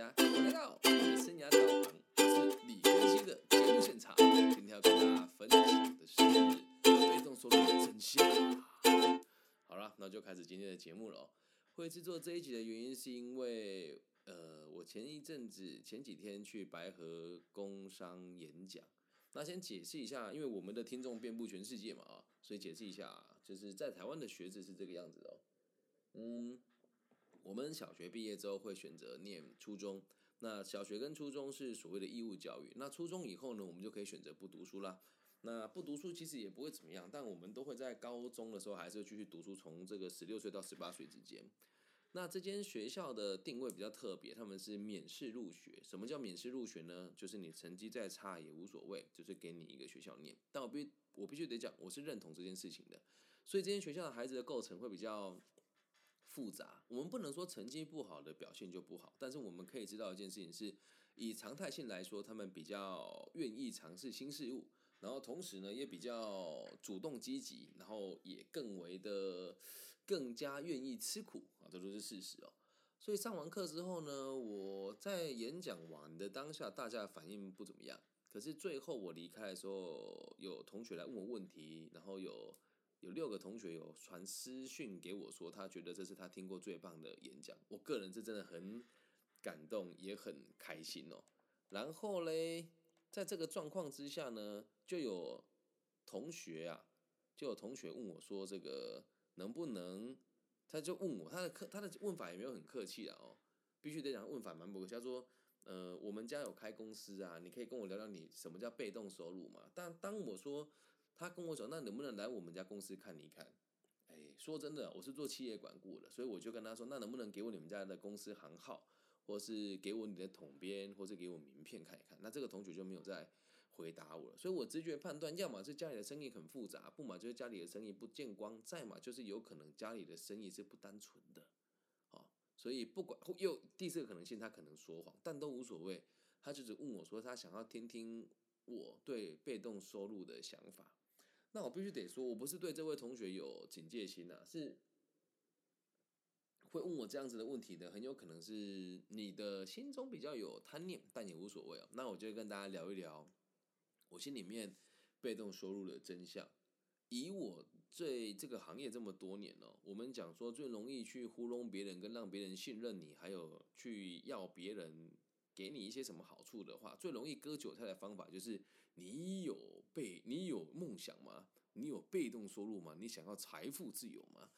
家欢迎来到我的生涯导航，我是李根熙的节目现场。今天要跟大家分享的是被动收入的真相。好了，那就开始今天的节目了哦。会制作这一集的原因是因为，呃，我前一阵子前几天去白河工商演讲。那先解释一下，因为我们的听众遍布全世界嘛啊，所以解释一下，就是在台湾的学制是这个样子的哦。嗯，我们小学毕业之后会选择念初中，那小学跟初中是所谓的义务教育。那初中以后呢，我们就可以选择不读书啦。那不读书其实也不会怎么样，但我们都会在高中的时候还是继续读书，从这个十六岁到十八岁之间。那这间学校的定位比较特别，他们是免试入学。什么叫免试入学呢？就是你成绩再差也无所谓，就是给你一个学校念。但我必我必须得讲，我是认同这件事情的。所以这间学校的孩子的构成会比较复杂。我们不能说成绩不好的表现就不好，但是我们可以知道一件事情是，以常态性来说，他们比较愿意尝试新事物。然后同时呢，也比较主动积极，然后也更为的更加愿意吃苦啊，这都是事实哦。所以上完课之后呢，我在演讲完的当下，大家反应不怎么样。可是最后我离开的时候，有同学来问我问题，然后有有六个同学有传私讯给我说，他觉得这是他听过最棒的演讲。我个人是真的很感动，也很开心哦。然后嘞。在这个状况之下呢，就有同学啊，就有同学问我说：“这个能不能？”他就问我，他的客他的问法也没有很客气啊，哦，必须得讲问法蛮不客气。他说：“呃，我们家有开公司啊，你可以跟我聊聊你什么叫被动收入嘛？”但当我说他跟我讲，那能不能来我们家公司看一看？哎，说真的，我是做企业管顾的，所以我就跟他说：“那能不能给我你们家的公司行号？”或是给我你的统编，或是给我名片看一看，那这个同学就没有再回答我了。所以我直觉判断，要么是家里的生意很复杂，不嘛就是家里的生意不见光，再嘛就是有可能家里的生意是不单纯的。好，所以不管又第四个可能性，他可能说谎，但都无所谓。他就只问我说，他想要听听我对被动收入的想法。那我必须得说，我不是对这位同学有警戒心呐，是。会问我这样子的问题的，很有可能是你的心中比较有贪念，但也无所谓啊。那我就跟大家聊一聊我心里面被动收入的真相。以我对这个行业这么多年哦，我们讲说最容易去糊弄别人，跟让别人信任你，还有去要别人给你一些什么好处的话，最容易割韭菜的方法就是你有被你有梦想吗？你有被动收入吗？你想要财富自由吗？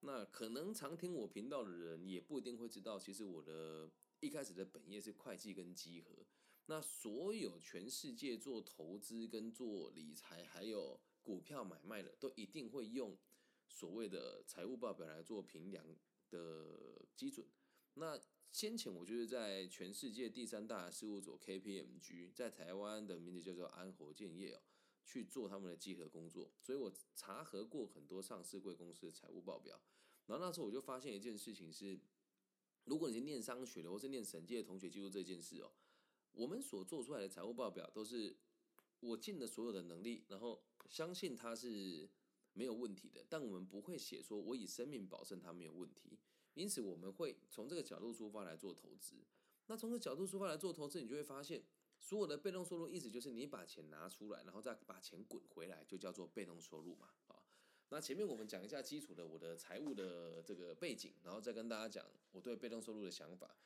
那可能常听我频道的人也不一定会知道，其实我的一开始的本业是会计跟稽核。那所有全世界做投资跟做理财，还有股票买卖的，都一定会用所谓的财务报表来做评量的基准。那先前我就是在全世界第三大事务所 KPMG，在台湾的名字叫做安侯建业哦。去做他们的稽核工作，所以我查核过很多上市贵公司的财务报表，然后那时候我就发现一件事情是，如果你是念商学的或是念审计的同学，记住这件事哦，我们所做出来的财务报表都是我尽了所有的能力，然后相信它是没有问题的，但我们不会写说我以生命保证它没有问题，因此我们会从这个角度出发来做投资。那从这个角度出发来做投资，你就会发现。所有的被动收入意思就是你把钱拿出来，然后再把钱滚回来，就叫做被动收入嘛。啊，那前面我们讲一下基础的我的财务的这个背景，然后再跟大家讲我对被动收入的想法。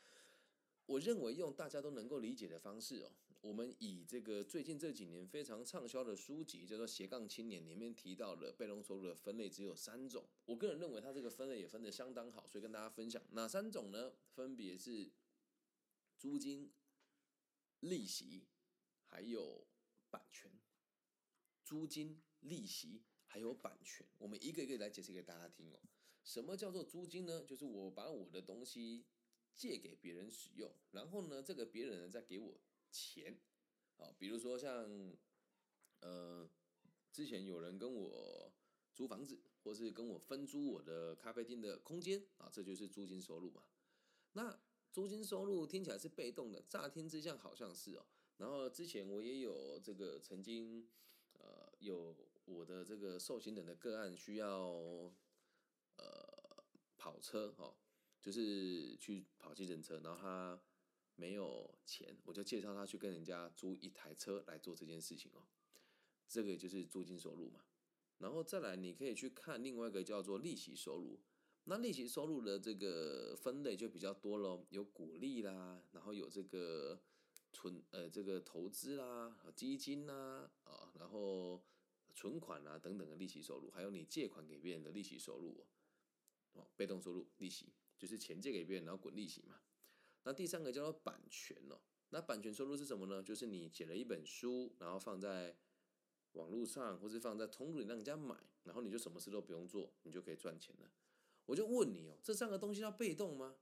我认为用大家都能够理解的方式哦，我们以这个最近这几年非常畅销的书籍叫做《斜杠青年》里面提到的被动收入的分类只有三种。我个人认为它这个分类也分得相当好，所以跟大家分享哪三种呢？分别是租金。利息，还有版权，租金、利息还有版权，我们一个一个来解释给大家听哦。什么叫做租金呢？就是我把我的东西借给别人使用，然后呢，这个别人呢再给我钱。好，比如说像，呃，之前有人跟我租房子，或是跟我分租我的咖啡厅的空间啊，这就是租金收入嘛。那租金收入听起来是被动的，乍听之下好像是哦。然后之前我也有这个曾经，呃，有我的这个受刑人的个案需要，呃，跑车哦，就是去跑计程车，然后他没有钱，我就介绍他去跟人家租一台车来做这件事情哦。这个就是租金收入嘛。然后再来，你可以去看另外一个叫做利息收入。那利息收入的这个分类就比较多喽，有股利啦，然后有这个存呃这个投资啦、基金啦啊，然后存款啦等等的利息收入，还有你借款给别人的利息收入哦哦，被动收入利息就是钱借给别人然后滚利息嘛。那第三个叫做版权哦，那版权收入是什么呢？就是你写了一本书，然后放在网络上，或是放在通路里让人家买，然后你就什么事都不用做，你就可以赚钱了。我就问你哦，这三个东西叫被动吗？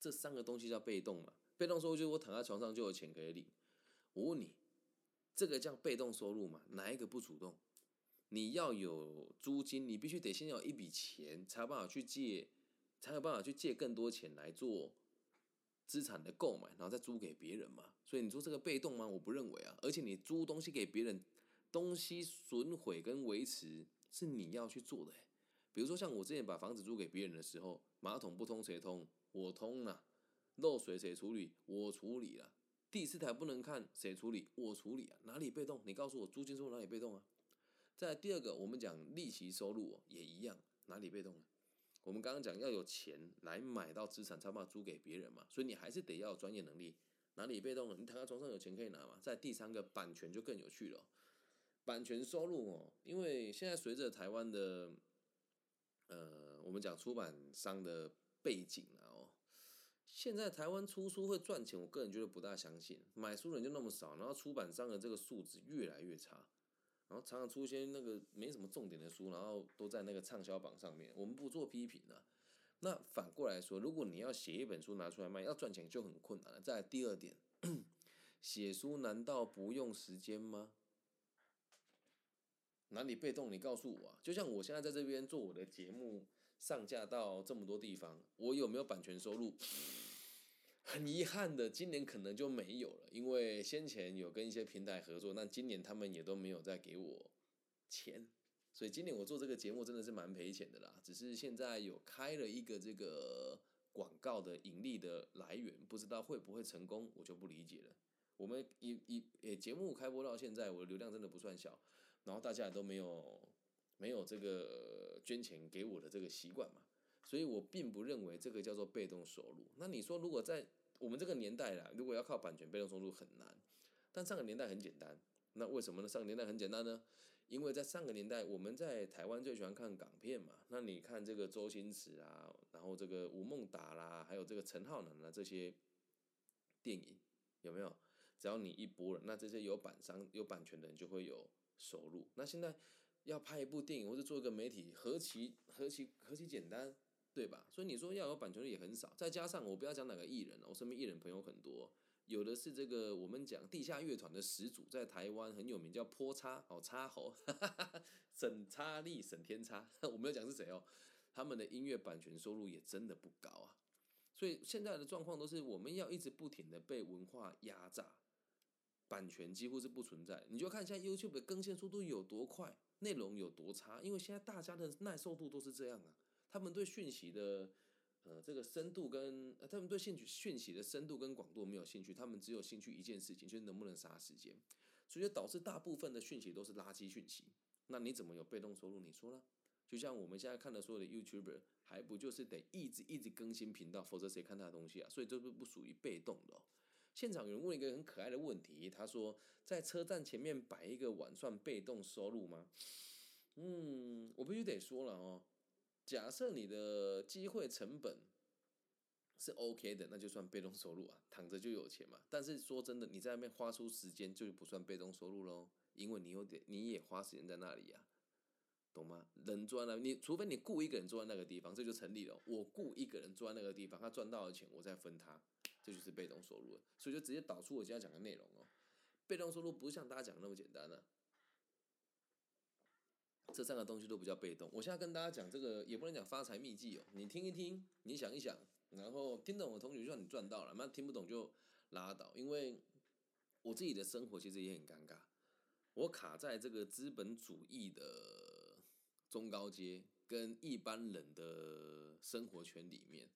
这三个东西叫被动吗？被动收入就是我躺在床上就有钱可以领。我问你，这个叫被动收入吗？哪一个不主动？你要有租金，你必须得先有一笔钱，才有办法去借。才有办法去借更多钱来做资产的购买，然后再租给别人嘛。所以你说这个被动吗？我不认为啊。而且你租东西给别人，东西损毁跟维持是你要去做的。比如说像我之前把房子租给别人的时候，马桶不通谁通？我通啊。漏水谁处理？我处理了。第四台不能看谁处理？我处理啊。哪里被动？你告诉我租金收入哪里被动啊？再第二个，我们讲利息收入哦，也一样，哪里被动啊？我们刚刚讲要有钱来买到资产，才把租给别人嘛，所以你还是得要有专业能力。哪里被动了？你躺在床上有钱可以拿嘛？在第三个版权就更有趣了，版权收入哦，因为现在随着台湾的，呃，我们讲出版商的背景啊哦，现在台湾出书会赚钱，我个人觉得不大相信，买书人就那么少，然后出版商的这个素质越来越差。然后常常出现那个没什么重点的书，然后都在那个畅销榜上面。我们不做批评的。那反过来说，如果你要写一本书拿出来卖，要赚钱就很困难了。再第二点，写书难道不用时间吗？哪里被动？你告诉我啊！就像我现在在这边做我的节目，上架到这么多地方，我有没有版权收入？很遗憾的，今年可能就没有了，因为先前有跟一些平台合作，那今年他们也都没有再给我钱，所以今年我做这个节目真的是蛮赔钱的啦。只是现在有开了一个这个广告的盈利的来源，不知道会不会成功，我就不理解了。我们一一诶节目开播到现在，我的流量真的不算小，然后大家也都没有没有这个捐钱给我的这个习惯嘛。所以我并不认为这个叫做被动收入。那你说，如果在我们这个年代啦，如果要靠版权被动收入很难，但上个年代很简单。那为什么呢？上个年代很简单呢？因为在上个年代，我们在台湾最喜欢看港片嘛。那你看这个周星驰啊，然后这个吴孟达啦，还有这个陈浩南啊这些电影有没有？只要你一播了，那这些有版商有版权的人就会有收入。那现在要拍一部电影或者做一个媒体，何其何其何其简单！对吧？所以你说要有版权的也很少，再加上我不要讲哪个艺人了，我身边艺人朋友很多，有的是这个我们讲地下乐团的始祖，在台湾很有名，叫坡叉哦叉猴，沈叉利沈天叉，我没有讲是谁哦，他们的音乐版权收入也真的不高啊。所以现在的状况都是我们要一直不停的被文化压榨，版权几乎是不存在。你就看一下 YouTube 的更新速度有多快，内容有多差，因为现在大家的耐受度都是这样啊。他们对讯息的，呃，这个深度跟他们对兴趣讯息的深度跟广度没有兴趣，他们只有兴趣一件事情，就是能不能杀时间，所以就导致大部分的讯息都是垃圾讯息。那你怎么有被动收入？你说呢？就像我们现在看的所有的 YouTuber，还不就是得一直一直更新频道，否则谁看他的东西啊？所以这不不属于被动的。现场有人问一个很可爱的问题，他说：在车站前面摆一个碗算被动收入吗？嗯，我必须得说了哦。假设你的机会成本是 OK 的，那就算被动收入啊，躺着就有钱嘛。但是说真的，你在那边花出时间就不算被动收入喽，因为你有点你也花时间在那里呀，懂吗？人坐在那，你除非你雇一个人坐在那个地方，这就成立了。我雇一个人坐在那个地方，他赚到的钱我再分他，这就是被动收入了。所以就直接导出我今天讲的内容哦，被动收入不是像大家讲的那么简单呢。这三个东西都比较被动。我现在跟大家讲这个，也不能讲发财秘籍哦。你听一听，你想一想，然后听懂的同学就算你赚到了，那听不懂就拉倒。因为我自己的生活其实也很尴尬，我卡在这个资本主义的中高阶跟一般人的生活圈里面，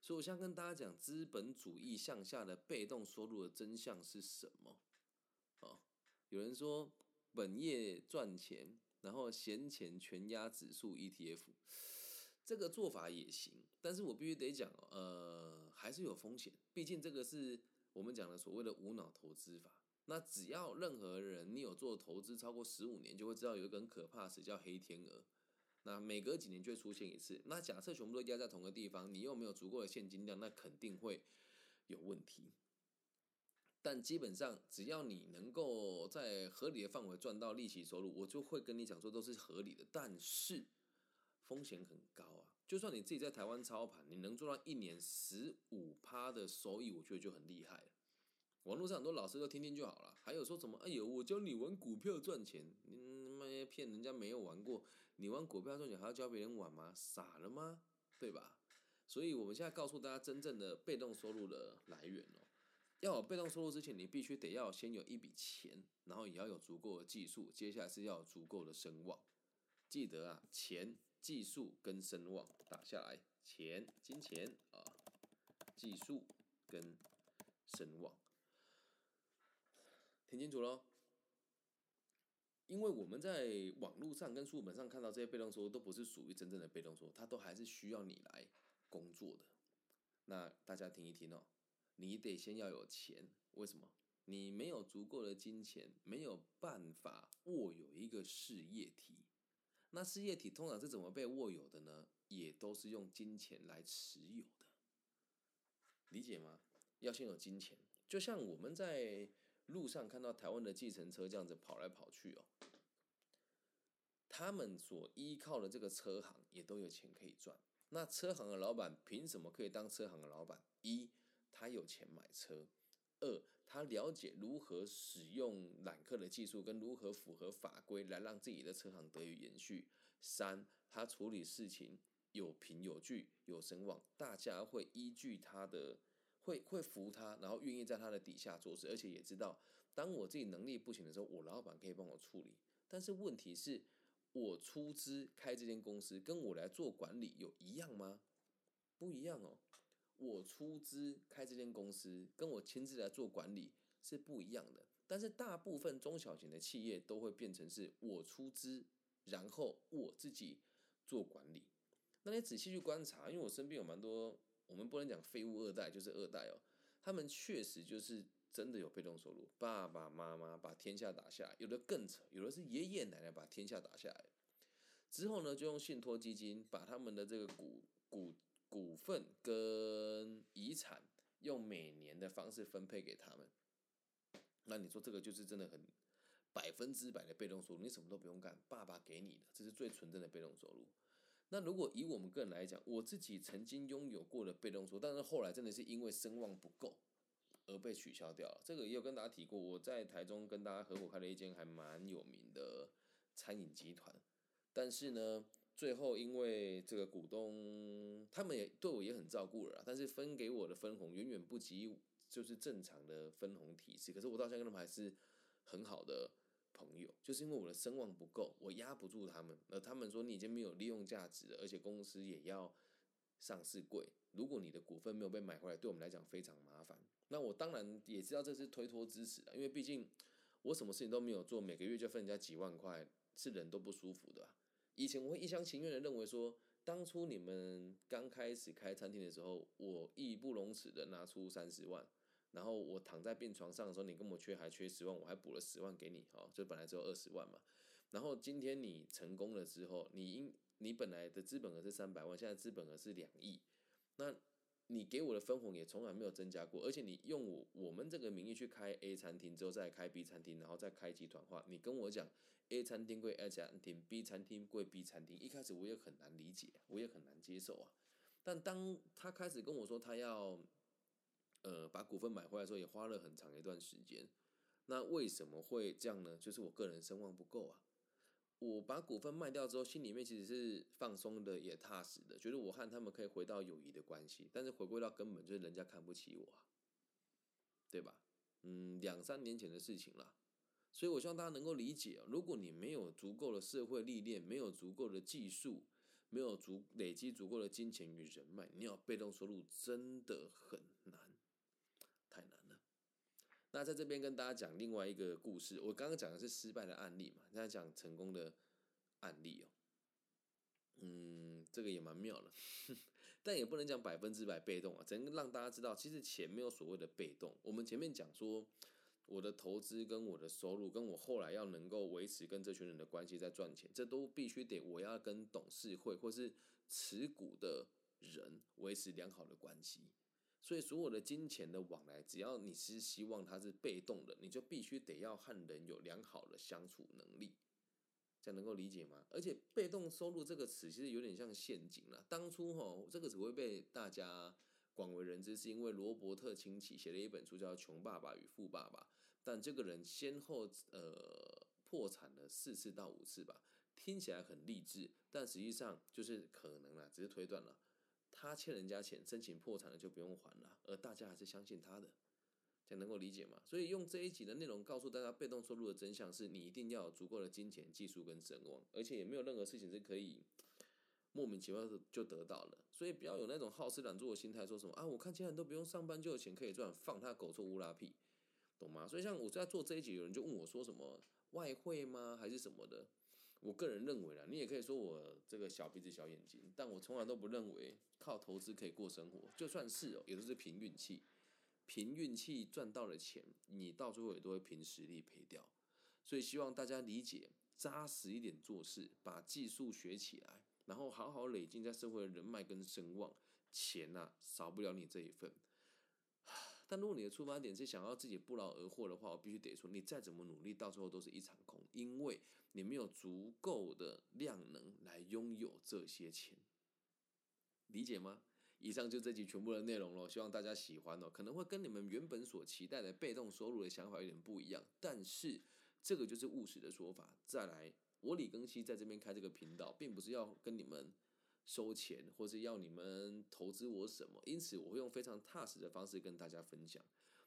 所以我想跟大家讲，资本主义向下的被动收入的真相是什么？哦，有人说本业赚钱，然后闲钱全压指数 ETF，这个做法也行，但是我必须得讲，呃，还是有风险，毕竟这个是我们讲的所谓的无脑投资法。那只要任何人你有做投资超过十五年，就会知道有一个很可怕的词叫黑天鹅。那每隔几年就会出现一次。那假设全部都压在同个地方，你又没有足够的现金量，那肯定会有问题。但基本上只要你能够在合理的范围赚到利息收入，我就会跟你讲说都是合理的。但是风险很高啊！就算你自己在台湾操盘，你能做到一年十五趴的收益，我觉得就很厉害了。网络上很多老师都听听就好了，还有说什么？哎呦，我教你玩股票赚钱，你妈骗人家没有玩过，你玩股票赚钱还要教别人玩吗？傻了吗？对吧？所以我们现在告诉大家真正的被动收入的来源哦，要有被动收入之前，你必须得要先有一笔钱，然后也要有足够的技术，接下来是要有足够的声望。记得啊，钱、技术跟声望打下来，钱、金钱啊，技术跟声望。听清楚喽，因为我们在网络上跟书本上看到这些被动收入都不是属于真正的被动收入，它都还是需要你来工作的。那大家听一听哦，你得先要有钱，为什么？你没有足够的金钱，没有办法握有一个事业体。那事业体通常是怎么被握有的呢？也都是用金钱来持有的，理解吗？要先有金钱，就像我们在。路上看到台湾的计程车这样子跑来跑去哦，他们所依靠的这个车行也都有钱可以赚。那车行的老板凭什么可以当车行的老板？一，他有钱买车；二，他了解如何使用揽客的技术，跟如何符合法规来让自己的车行得以延续；三，他处理事情有凭有据有声望，大家会依据他的。会会服他，然后愿意在他的底下做事，而且也知道，当我自己能力不行的时候，我老板可以帮我处理。但是问题是，我出资开这间公司，跟我来做管理有一样吗？不一样哦。我出资开这间公司，跟我亲自来做管理是不一样的。但是大部分中小型的企业都会变成是我出资，然后我自己做管理。那你仔细去观察，因为我身边有蛮多。我们不能讲废物二代就是二代哦，他们确实就是真的有被动收入，爸爸妈妈把天下打下来，有的更扯，有的是爷爷奶奶把天下打下来，之后呢就用信托基金把他们的这个股股股份跟遗产用每年的方式分配给他们，那你说这个就是真的很百分之百的被动收入，你什么都不用干，爸爸给你的，这是最纯正的被动收入。那如果以我们个人来讲，我自己曾经拥有过的被动收入，但是后来真的是因为声望不够而被取消掉了。这个也有跟大家提过，我在台中跟大家合伙开了一间还蛮有名的餐饮集团，但是呢，最后因为这个股东他们也对我也很照顾了，但是分给我的分红远远不及就是正常的分红体系。可是我到现在跟他们还是很好的。朋友，就是因为我的声望不够，我压不住他们。而他们说你已经没有利用价值了，而且公司也要上市贵。如果你的股份没有被买回来，对我们来讲非常麻烦。那我当然也知道这是推脱支持的，因为毕竟我什么事情都没有做，每个月就分人家几万块，是人都不舒服的。以前我会一厢情愿的认为说，当初你们刚开始开餐厅的时候，我义不容辞的拿出三十万。然后我躺在病床上的时候，你跟我缺还缺十万，我还补了十万给你，哦，就本来只有二十万嘛。然后今天你成功了之后，你应你本来的资本额是三百万，现在资本额是两亿，那你给我的分红也从来没有增加过，而且你用我我们这个名义去开 A 餐厅之后再开 B 餐厅，然后再开集团化，你跟我讲 A 餐厅贵 A 餐厅，B 餐厅贵 B 餐厅，一开始我也很难理解，我也很难接受啊。但当他开始跟我说他要。呃，把股份买回来的时候也花了很长一段时间。那为什么会这样呢？就是我个人声望不够啊。我把股份卖掉之后，心里面其实是放松的，也踏实的，觉得我和他们可以回到友谊的关系。但是回归到根本，就是人家看不起我，对吧？嗯，两三年前的事情了。所以我希望大家能够理解，如果你没有足够的社会历练，没有足够的技术，没有足累积足够的金钱与人脉，你要被动收入真的很难，那在这边跟大家讲另外一个故事，我刚刚讲的是失败的案例嘛，现在讲成功的案例哦。嗯，这个也蛮妙的，但也不能讲百分之百被动啊，只能让大家知道，其实钱没有所谓的被动。我们前面讲说，我的投资跟我的收入，跟我后来要能够维持跟这群人的关系在赚钱，这都必须得我要跟董事会或是持股的人维持良好的关系。所以所有的金钱的往来，只要你是希望它是被动的，你就必须得要和人有良好的相处能力。这样能够理解吗？而且“被动收入”这个词其实有点像陷阱了。当初哈，这个只会被大家广为人知，是因为罗伯特清崎写了一本书叫《穷爸爸与富爸爸》，但这个人先后呃破产了四次到五次吧，听起来很励志，但实际上就是可能啦，只是推断了，他欠人家钱，申请破产了就不用还了，而大家还是相信他的。才能够理解嘛？所以用这一集的内容告诉大家，被动收入的真相是你一定要有足够的金钱、技术跟声望，而且也没有任何事情是可以莫名其妙的就得到了。所以不要有那种好吃懒做的心态，说什么啊，我看其他人都不用上班就有钱可以赚，放他狗臭乌拉屁，懂吗？所以像我在做这一集，有人就问我说什么外汇吗，还是什么的？我个人认为啦，你也可以说我这个小鼻子小眼睛，但我从来都不认为靠投资可以过生活，就算是哦，也都是凭运气。凭运气赚到了钱，你到最后也都会凭实力赔掉。所以希望大家理解，扎实一点做事，把技术学起来，然后好好累积在社会的人脉跟声望。钱呐，少不了你这一份。但如果你的出发点是想要自己不劳而获的话，我必须得说，你再怎么努力，到最后都是一场空，因为你没有足够的量能来拥有这些钱。理解吗？以上就这集全部的内容了，希望大家喜欢哦。可能会跟你们原本所期待的被动收入的想法有点不一样，但是这个就是务实的说法。再来，我李庚希在这边开这个频道，并不是要跟你们收钱，或是要你们投资我什么，因此我会用非常踏实的方式跟大家分享。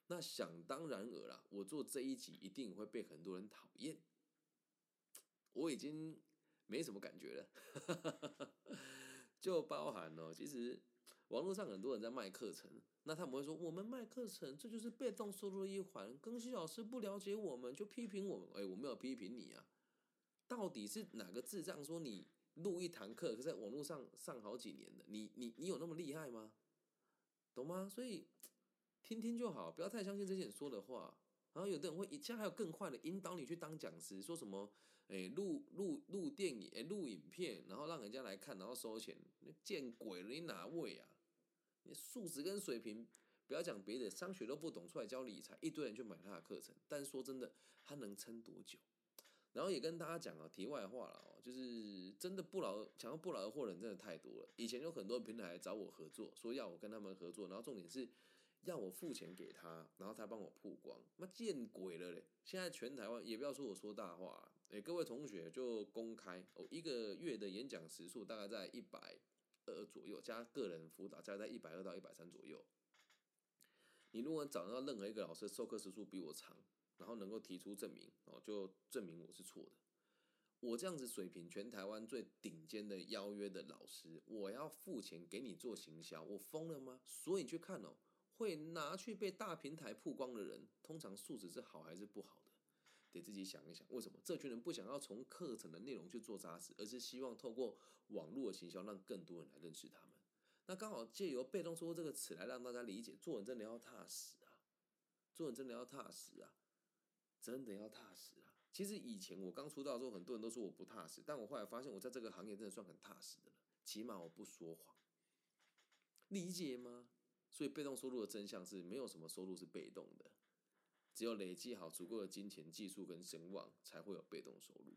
那想当然尔啦，我做这一集一定会被很多人讨厌，我已经没什么感觉了，就包含了其实。网络上很多人在卖课程，那他们会说我们卖课程，这就是被动收入一环。更新老师不了解我们，就批评我们。哎，我没有批评你啊，到底是哪个智障说你录一堂课，可在网络上上好几年的，你你你有那么厉害吗？懂吗？所以听听就好，不要太相信这些人说的话。然后有的人会，现在还有更快的引导你去当讲师，说什么，哎，录录录电影，哎，录影片，然后让人家来看，然后收钱，那见鬼了，你哪位啊？你素质跟水平，不要讲别的，商学都不懂，出来教理财，一堆人去买他的课程，但说真的，他能撑多久？然后也跟大家讲啊，题外话了哦，就是真的不劳想要不劳而获的人真的太多了。以前有很多平台找我合作，说要我跟他们合作，然后重点是。要我付钱给他，然后他帮我曝光，妈见鬼了嘞！现在全台湾也不要说我说大话，哎，各位同学就公开，我一个月的演讲时数大概在一百二左右，加个人辅导加在一百二到一百三左右。你如果找到任何一个老师授课时数比我长，然后能够提出证明哦，就证明我是错的。我这样子水平，全台湾最顶尖的邀约的老师，我要付钱给你做行销，我疯了吗？所以你去看哦。会拿去被大平台曝光的人，通常素质是好还是不好的？得自己想一想。为什么这群人不想要从课程的内容去做扎实，而是希望透过网络的行销，让更多人来认识他们？那刚好借由被动收入这个词来让大家理解，做人真的要踏实啊！做人真的要踏实啊！真的要踏实啊！其实以前我刚出道的时候，很多人都说我不踏实，但我后来发现，我在这个行业真的算很踏实的了。起码我不说谎，理解吗？所以，被动收入的真相是没有什么收入是被动的，只有累积好足够的金钱、技术跟声望，才会有被动收入。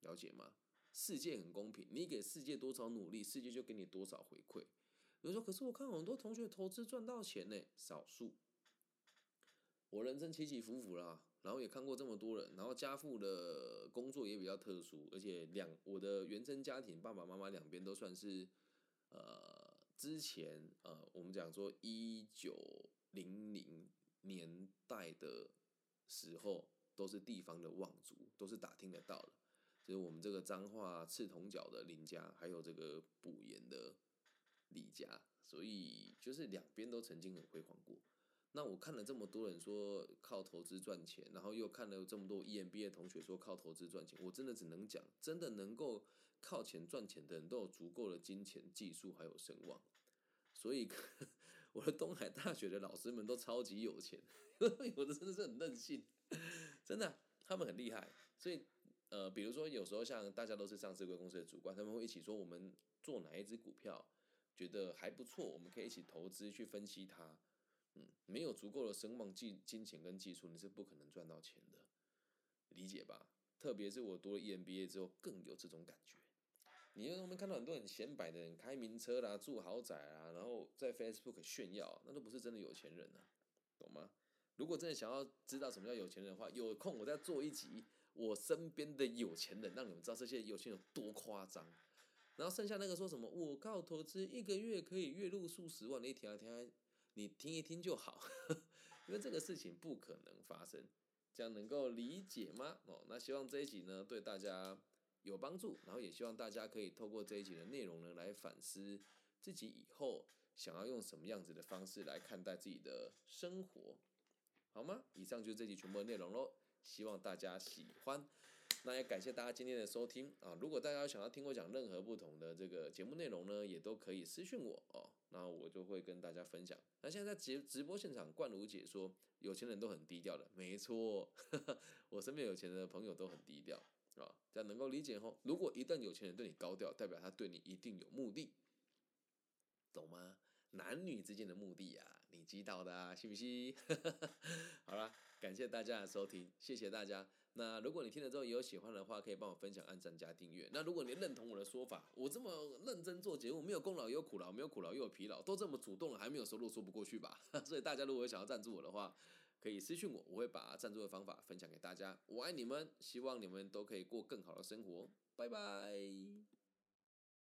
了解吗？世界很公平，你给世界多少努力，世界就给你多少回馈。有人说：“可是我看很多同学投资赚到钱呢。”少数。我人生起起伏伏啦，然后也看过这么多人，然后家父的工作也比较特殊，而且两我的原生家庭，爸爸妈妈两边都算是呃。之前呃，我们讲说一九零零年代的时候，都是地方的望族，都是打听得到的。就是我们这个彰化赤铜角的林家，还有这个补盐的李家，所以就是两边都曾经很辉煌过。那我看了这么多人说靠投资赚钱，然后又看了这么多 EMBA 同学说靠投资赚钱，我真的只能讲，真的能够靠钱赚钱的人都有足够的金钱、技术还有声望。所以我的东海大学的老师们都超级有钱，有的真的是很任性，真的，他们很厉害。所以呃，比如说有时候像大家都是上市公司的主管，他们会一起说我们做哪一只股票觉得还不错，我们可以一起投资去分析它。嗯，没有足够的声望、金金钱跟技术，你是不可能赚到钱的，理解吧？特别是我读了 EMBA 之后，更有这种感觉。你因为我们看到很多很显摆的人，开名车啦，住豪宅啊，然后在 Facebook 炫耀，那都不是真的有钱人啊，懂吗？如果真的想要知道什么叫有钱人的话，有空我再做一集我身边的有钱人，让你们知道这些有钱人有多夸张。然后剩下那个说什么我靠投资一个月可以月入数十万，你听啊听。你听一听就好，因为这个事情不可能发生，这样能够理解吗？哦，那希望这一集呢对大家有帮助，然后也希望大家可以透过这一集的内容呢来反思自己以后想要用什么样子的方式来看待自己的生活，好吗？以上就是这集全部的内容喽，希望大家喜欢。那也感谢大家今天的收听啊！如果大家想要听我讲任何不同的这个节目内容呢，也都可以私讯我哦，那我就会跟大家分享。那现在在直直播现场，冠如姐说有钱人都很低调的，没错，我身边有钱的朋友都很低调啊，这样能够理解吼。如果一旦有钱人对你高调，代表他对你一定有目的，懂吗？男女之间的目的呀，你知道的啊，信不信？好了，感谢大家的收听，谢谢大家。那如果你听了之后也有喜欢的话，可以帮我分享、按赞、加订阅。那如果你认同我的说法，我这么认真做节目，没有功劳也有苦劳，没有苦劳又有疲劳，都这么主动了，还没有收入，说不过去吧？所以大家如果想要赞助我的话，可以私信我，我会把赞助的方法分享给大家。我爱你们，希望你们都可以过更好的生活。拜拜。